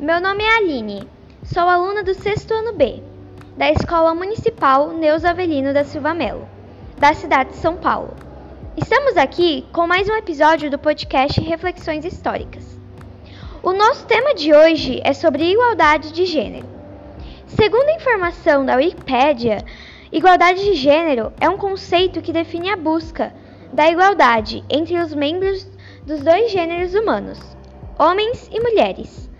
Meu nome é Aline, sou aluna do sexto ano B, da Escola Municipal Neuza Avelino da Silva Melo, da cidade de São Paulo. Estamos aqui com mais um episódio do podcast Reflexões Históricas. O nosso tema de hoje é sobre igualdade de gênero. Segundo a informação da Wikipédia, igualdade de gênero é um conceito que define a busca da igualdade entre os membros dos dois gêneros humanos, homens e mulheres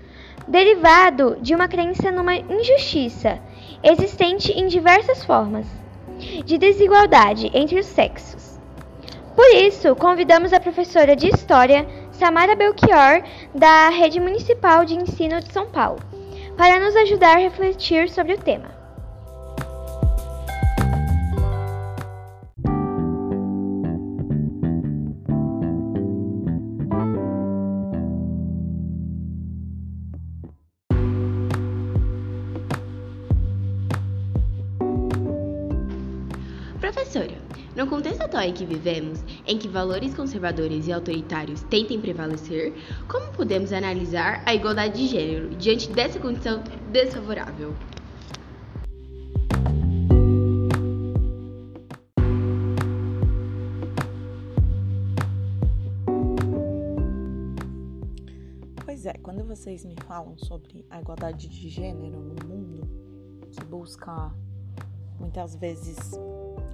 derivado de uma crença numa injustiça existente em diversas formas de desigualdade entre os sexos. Por isso, convidamos a professora de História, Samara Belchior, da Rede Municipal de Ensino de São Paulo, para nos ajudar a refletir sobre o tema. Professora, no contexto atual em que vivemos, em que valores conservadores e autoritários tentem prevalecer, como podemos analisar a igualdade de gênero diante dessa condição desfavorável? Pois é, quando vocês me falam sobre a igualdade de gênero no mundo, que busca muitas vezes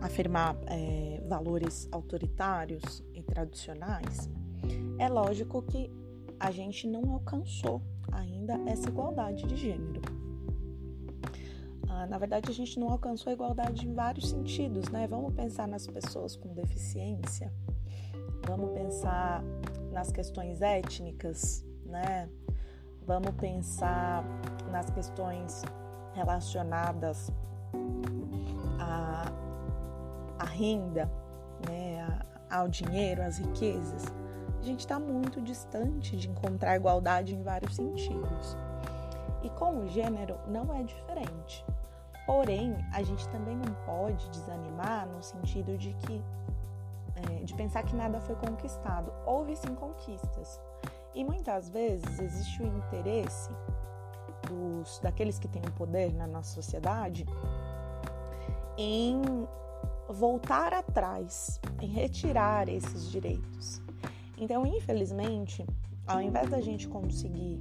afirmar é, valores autoritários e tradicionais, é lógico que a gente não alcançou ainda essa igualdade de gênero. Ah, na verdade, a gente não alcançou a igualdade em vários sentidos, né? Vamos pensar nas pessoas com deficiência, vamos pensar nas questões étnicas, né? Vamos pensar nas questões relacionadas a a renda, né, ao dinheiro, às riquezas, a gente está muito distante de encontrar igualdade em vários sentidos. E com o gênero não é diferente. Porém, a gente também não pode desanimar no sentido de que é, de pensar que nada foi conquistado. Houve sim conquistas. E muitas vezes existe o interesse dos, daqueles que têm o poder na nossa sociedade em voltar atrás, em retirar esses direitos. Então, infelizmente, ao invés da gente conseguir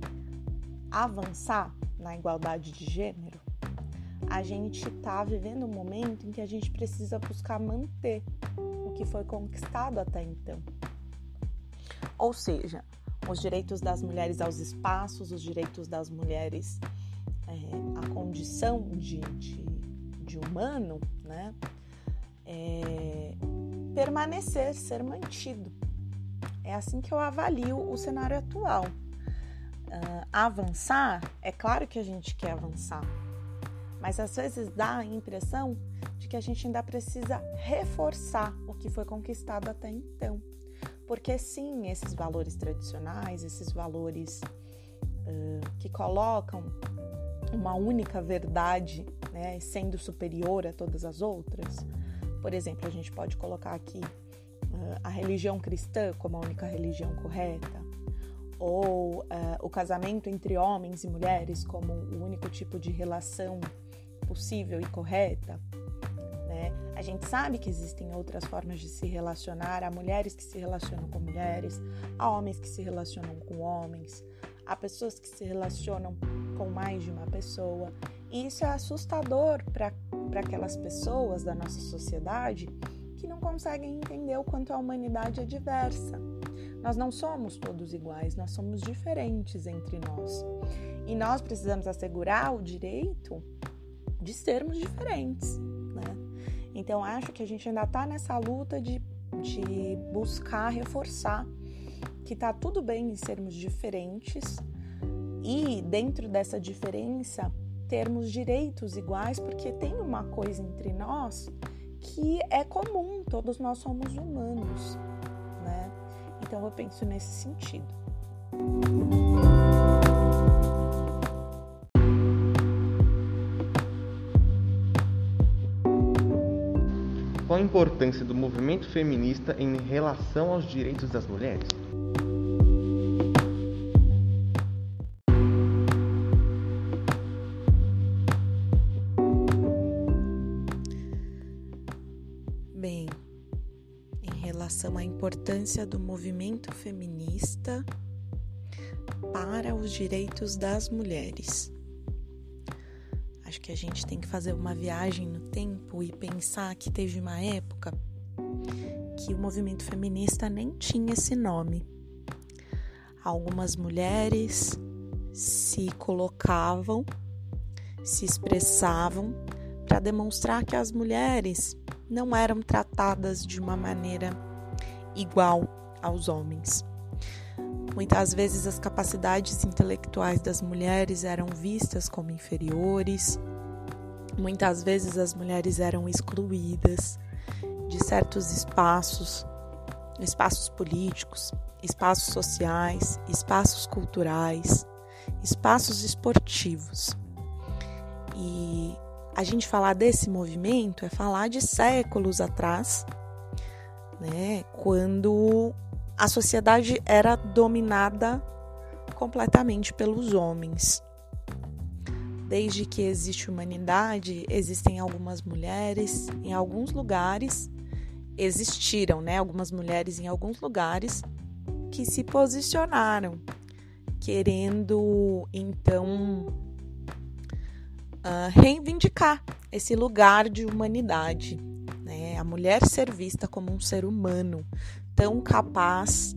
avançar na igualdade de gênero, a gente está vivendo um momento em que a gente precisa buscar manter o que foi conquistado até então. Ou seja, os direitos das mulheres aos espaços, os direitos das mulheres é, à condição de, de, de humano, né? É, permanecer, ser mantido. É assim que eu avalio o cenário atual. Uh, avançar, é claro que a gente quer avançar, mas às vezes dá a impressão de que a gente ainda precisa reforçar o que foi conquistado até então. Porque sim, esses valores tradicionais, esses valores uh, que colocam uma única verdade né, sendo superior a todas as outras, por exemplo, a gente pode colocar aqui uh, a religião cristã como a única religião correta, ou uh, o casamento entre homens e mulheres como o único tipo de relação possível e correta. Né? A gente sabe que existem outras formas de se relacionar, há mulheres que se relacionam com mulheres, há homens que se relacionam com homens, há pessoas que se relacionam com mais de uma pessoa. E isso é assustador para aquelas pessoas da nossa sociedade que não conseguem entender o quanto a humanidade é diversa. Nós não somos todos iguais, nós somos diferentes entre nós. E nós precisamos assegurar o direito de sermos diferentes, né? Então, acho que a gente ainda está nessa luta de, de buscar reforçar que tá tudo bem em sermos diferentes e, dentro dessa diferença, termos direitos iguais, porque tem uma coisa entre nós que é comum, todos nós somos humanos, né? Então eu penso nesse sentido. Qual a importância do movimento feminista em relação aos direitos das mulheres? Relação à importância do movimento feminista para os direitos das mulheres. Acho que a gente tem que fazer uma viagem no tempo e pensar que teve uma época que o movimento feminista nem tinha esse nome. Algumas mulheres se colocavam, se expressavam para demonstrar que as mulheres não eram tratadas de uma maneira igual aos homens. Muitas vezes as capacidades intelectuais das mulheres eram vistas como inferiores, muitas vezes as mulheres eram excluídas de certos espaços, espaços políticos, espaços sociais, espaços culturais, espaços esportivos. E a gente falar desse movimento é falar de séculos atrás, né, quando a sociedade era dominada completamente pelos homens. Desde que existe humanidade, existem algumas mulheres em alguns lugares existiram, né, algumas mulheres em alguns lugares que se posicionaram, querendo então uh, reivindicar esse lugar de humanidade, a mulher ser vista como um ser humano tão capaz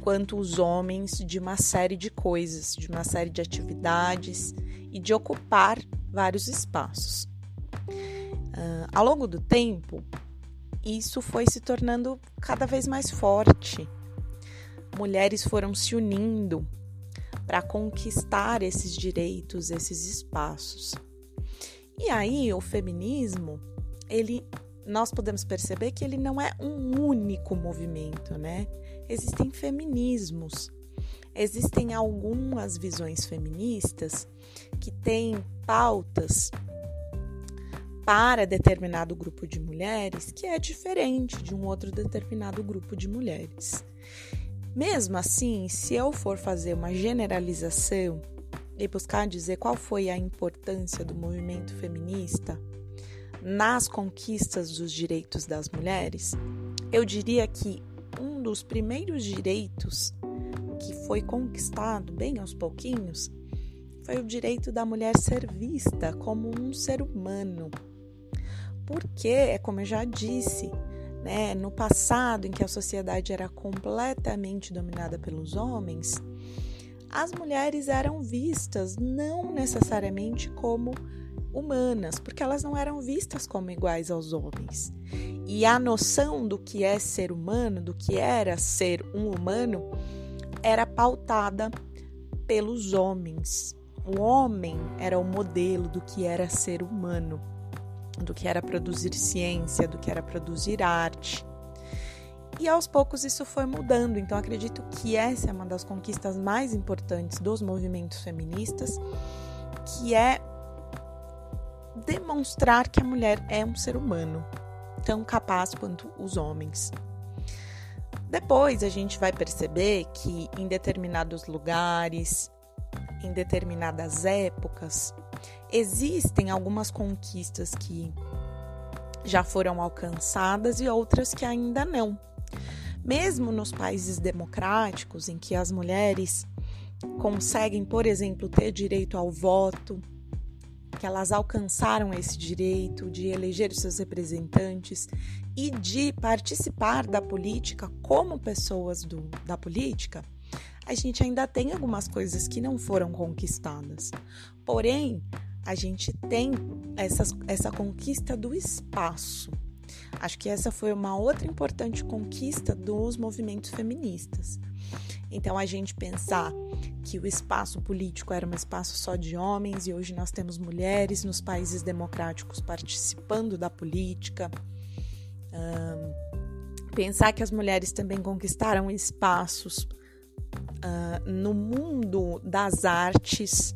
quanto os homens de uma série de coisas, de uma série de atividades e de ocupar vários espaços. Uh, ao longo do tempo, isso foi se tornando cada vez mais forte. Mulheres foram se unindo para conquistar esses direitos, esses espaços. E aí o feminismo, ele nós podemos perceber que ele não é um único movimento, né? Existem feminismos. Existem algumas visões feministas que têm pautas para determinado grupo de mulheres que é diferente de um outro determinado grupo de mulheres. Mesmo assim, se eu for fazer uma generalização e buscar dizer qual foi a importância do movimento feminista nas conquistas dos direitos das mulheres, eu diria que um dos primeiros direitos que foi conquistado bem aos pouquinhos foi o direito da mulher ser vista como um ser humano, porque, é como eu já disse, né, no passado, em que a sociedade era completamente dominada pelos homens, as mulheres eram vistas não necessariamente como humanas, porque elas não eram vistas como iguais aos homens. E a noção do que é ser humano, do que era ser um humano, era pautada pelos homens. O homem era o modelo do que era ser humano do que era produzir ciência, do que era produzir arte. E aos poucos isso foi mudando, então acredito que essa é uma das conquistas mais importantes dos movimentos feministas, que é demonstrar que a mulher é um ser humano, tão capaz quanto os homens. Depois a gente vai perceber que em determinados lugares, em determinadas épocas, existem algumas conquistas que já foram alcançadas e outras que ainda não. Mesmo nos países democráticos, em que as mulheres conseguem, por exemplo, ter direito ao voto, que elas alcançaram esse direito de eleger seus representantes e de participar da política como pessoas do, da política, a gente ainda tem algumas coisas que não foram conquistadas. Porém, a gente tem essa, essa conquista do espaço. Acho que essa foi uma outra importante conquista dos movimentos feministas. Então, a gente pensar que o espaço político era um espaço só de homens e hoje nós temos mulheres nos países democráticos participando da política. Um, pensar que as mulheres também conquistaram espaços uh, no mundo das artes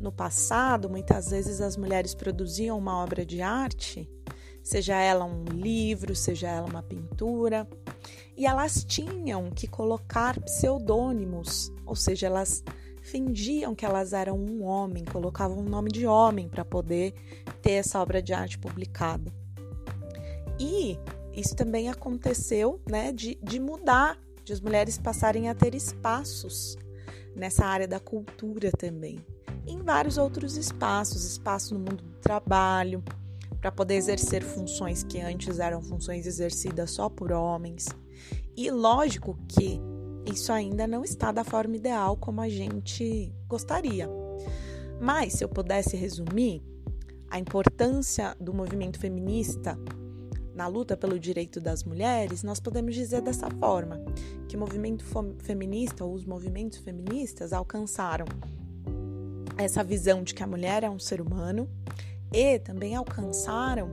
no passado, muitas vezes as mulheres produziam uma obra de arte, seja ela um livro, seja ela uma pintura, e elas tinham que colocar pseudônimos, ou seja, elas fingiam que elas eram um homem, colocavam um nome de homem para poder ter essa obra de arte publicada. E isso também aconteceu, né, de, de mudar, de as mulheres passarem a ter espaços nessa área da cultura também. Em vários outros espaços, espaço no mundo do trabalho, para poder exercer funções que antes eram funções exercidas só por homens. E lógico que isso ainda não está da forma ideal como a gente gostaria. Mas se eu pudesse resumir a importância do movimento feminista na luta pelo direito das mulheres, nós podemos dizer dessa forma: que o movimento feminista ou os movimentos feministas alcançaram essa visão de que a mulher é um ser humano e também alcançaram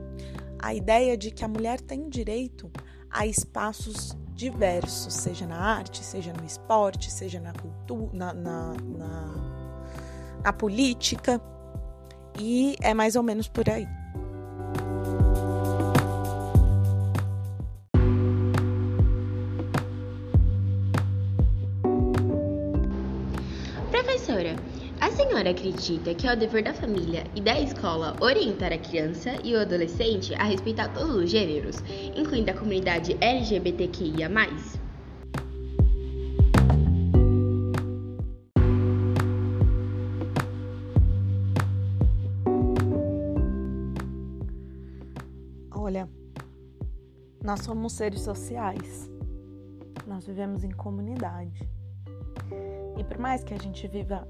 a ideia de que a mulher tem direito a espaços diversos, seja na arte, seja no esporte, seja na cultura, na, na, na, na política, e é mais ou menos por aí. A senhora acredita que é o dever da família e da escola orientar a criança e o adolescente a respeitar todos os gêneros, incluindo a comunidade LGBTQIA? Olha, nós somos seres sociais, nós vivemos em comunidade. E por mais que a gente viva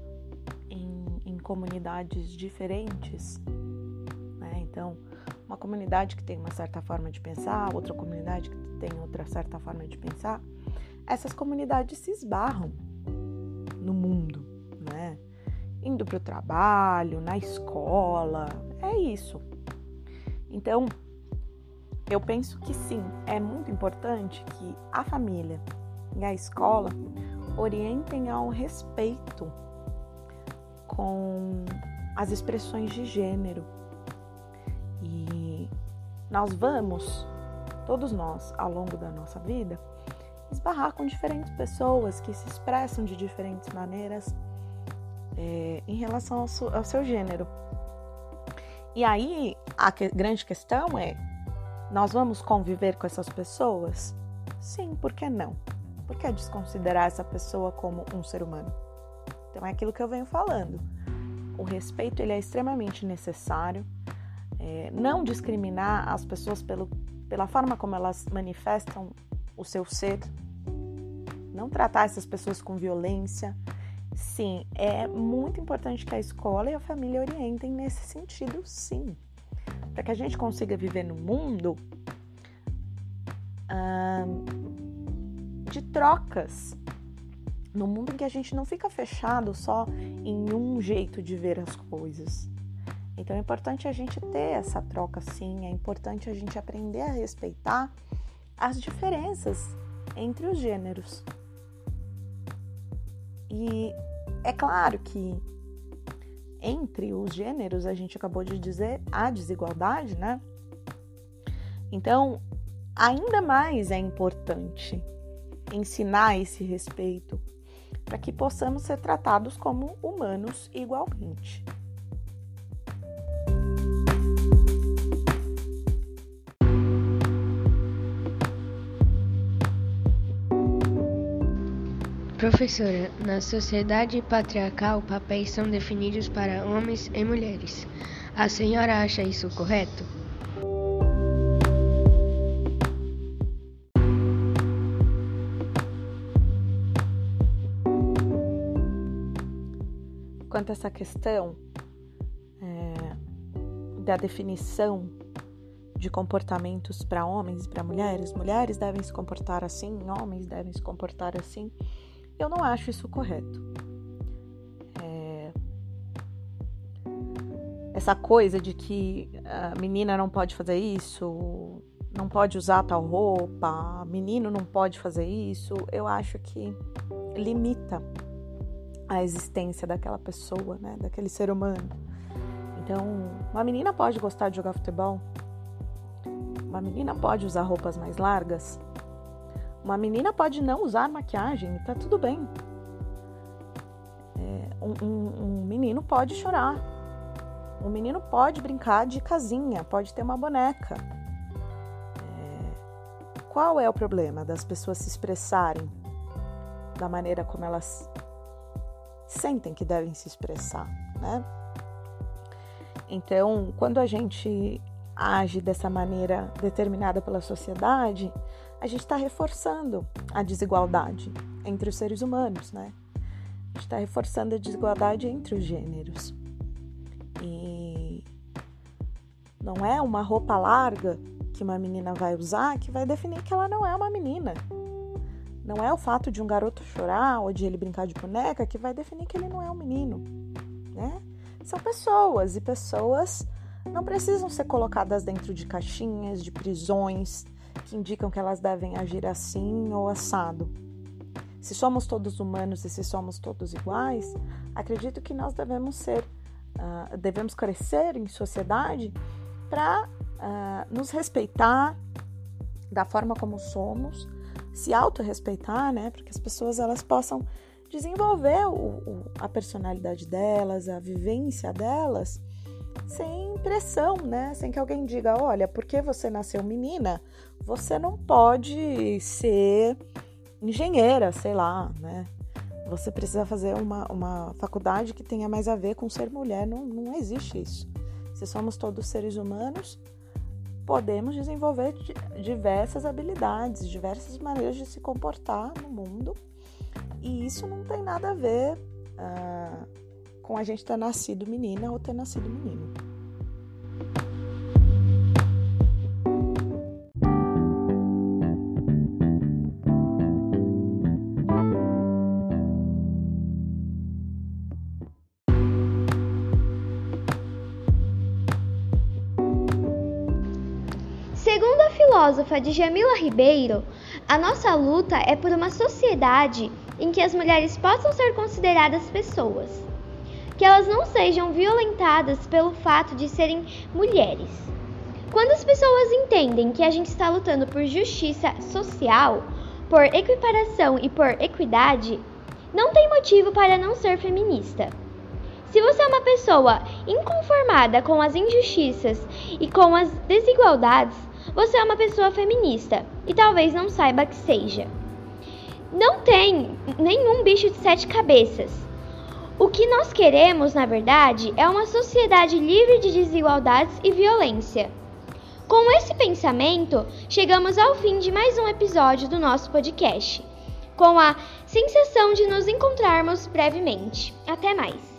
comunidades diferentes, né? Então, uma comunidade que tem uma certa forma de pensar, outra comunidade que tem outra certa forma de pensar, essas comunidades se esbarram no mundo, né? Indo para o trabalho, na escola, é isso. Então, eu penso que sim, é muito importante que a família e a escola orientem ao respeito com as expressões de gênero. E nós vamos, todos nós, ao longo da nossa vida, esbarrar com diferentes pessoas que se expressam de diferentes maneiras é, em relação ao, seu, ao seu gênero. E aí a que, grande questão é: nós vamos conviver com essas pessoas? Sim, por que não? Por que desconsiderar essa pessoa como um ser humano? Então é aquilo que eu venho falando. O respeito ele é extremamente necessário. É, não discriminar as pessoas pelo, pela forma como elas manifestam o seu ser. Não tratar essas pessoas com violência. Sim, é muito importante que a escola e a família orientem nesse sentido, sim. Para que a gente consiga viver no mundo de trocas, no mundo em que a gente não fica fechado só em um jeito de ver as coisas. Então é importante a gente ter essa troca sim, é importante a gente aprender a respeitar as diferenças entre os gêneros. E é claro que entre os gêneros, a gente acabou de dizer, há desigualdade, né? Então, ainda mais é importante ensinar esse respeito para que possamos ser tratados como humanos igualmente. Professora, na sociedade patriarcal, papéis são definidos para homens e mulheres. A senhora acha isso correto? Quanto a essa questão é, da definição de comportamentos para homens e para mulheres, mulheres devem se comportar assim, homens devem se comportar assim, eu não acho isso correto. É, essa coisa de que a menina não pode fazer isso, não pode usar tal roupa, menino não pode fazer isso, eu acho que limita a existência daquela pessoa, né, daquele ser humano. Então, uma menina pode gostar de jogar futebol, uma menina pode usar roupas mais largas, uma menina pode não usar maquiagem, tá tudo bem. É, um, um, um menino pode chorar, um menino pode brincar de casinha, pode ter uma boneca. É, qual é o problema das pessoas se expressarem da maneira como elas sentem que devem se expressar, né? Então, quando a gente age dessa maneira determinada pela sociedade, a gente está reforçando a desigualdade entre os seres humanos, né? A gente está reforçando a desigualdade entre os gêneros. E não é uma roupa larga que uma menina vai usar que vai definir que ela não é uma menina. Não é o fato de um garoto chorar ou de ele brincar de boneca que vai definir que ele não é um menino, né? São pessoas e pessoas não precisam ser colocadas dentro de caixinhas, de prisões que indicam que elas devem agir assim ou assado. Se somos todos humanos e se somos todos iguais, acredito que nós devemos ser, uh, devemos crescer em sociedade para uh, ah, nos respeitar da forma como somos se autorrespeitar, né? Para que as pessoas elas possam desenvolver o, o, a personalidade delas, a vivência delas, sem pressão, né? Sem que alguém diga, olha, porque você nasceu menina, você não pode ser engenheira, sei lá, né? Você precisa fazer uma, uma faculdade que tenha mais a ver com ser mulher. Não, não existe isso. Se somos todos seres humanos, podemos desenvolver diversas habilidades, diversas maneiras de se comportar no mundo. E isso não tem nada a ver uh, com a gente ter nascido menina ou ter nascido menino. Filósofa Djamila Ribeiro, a nossa luta é por uma sociedade em que as mulheres possam ser consideradas pessoas, que elas não sejam violentadas pelo fato de serem mulheres. Quando as pessoas entendem que a gente está lutando por justiça social, por equiparação e por equidade, não tem motivo para não ser feminista. Se você é uma pessoa inconformada com as injustiças e com as desigualdades, você é uma pessoa feminista e talvez não saiba que seja. Não tem nenhum bicho de sete cabeças. O que nós queremos, na verdade, é uma sociedade livre de desigualdades e violência. Com esse pensamento, chegamos ao fim de mais um episódio do nosso podcast, com a sensação de nos encontrarmos brevemente. Até mais!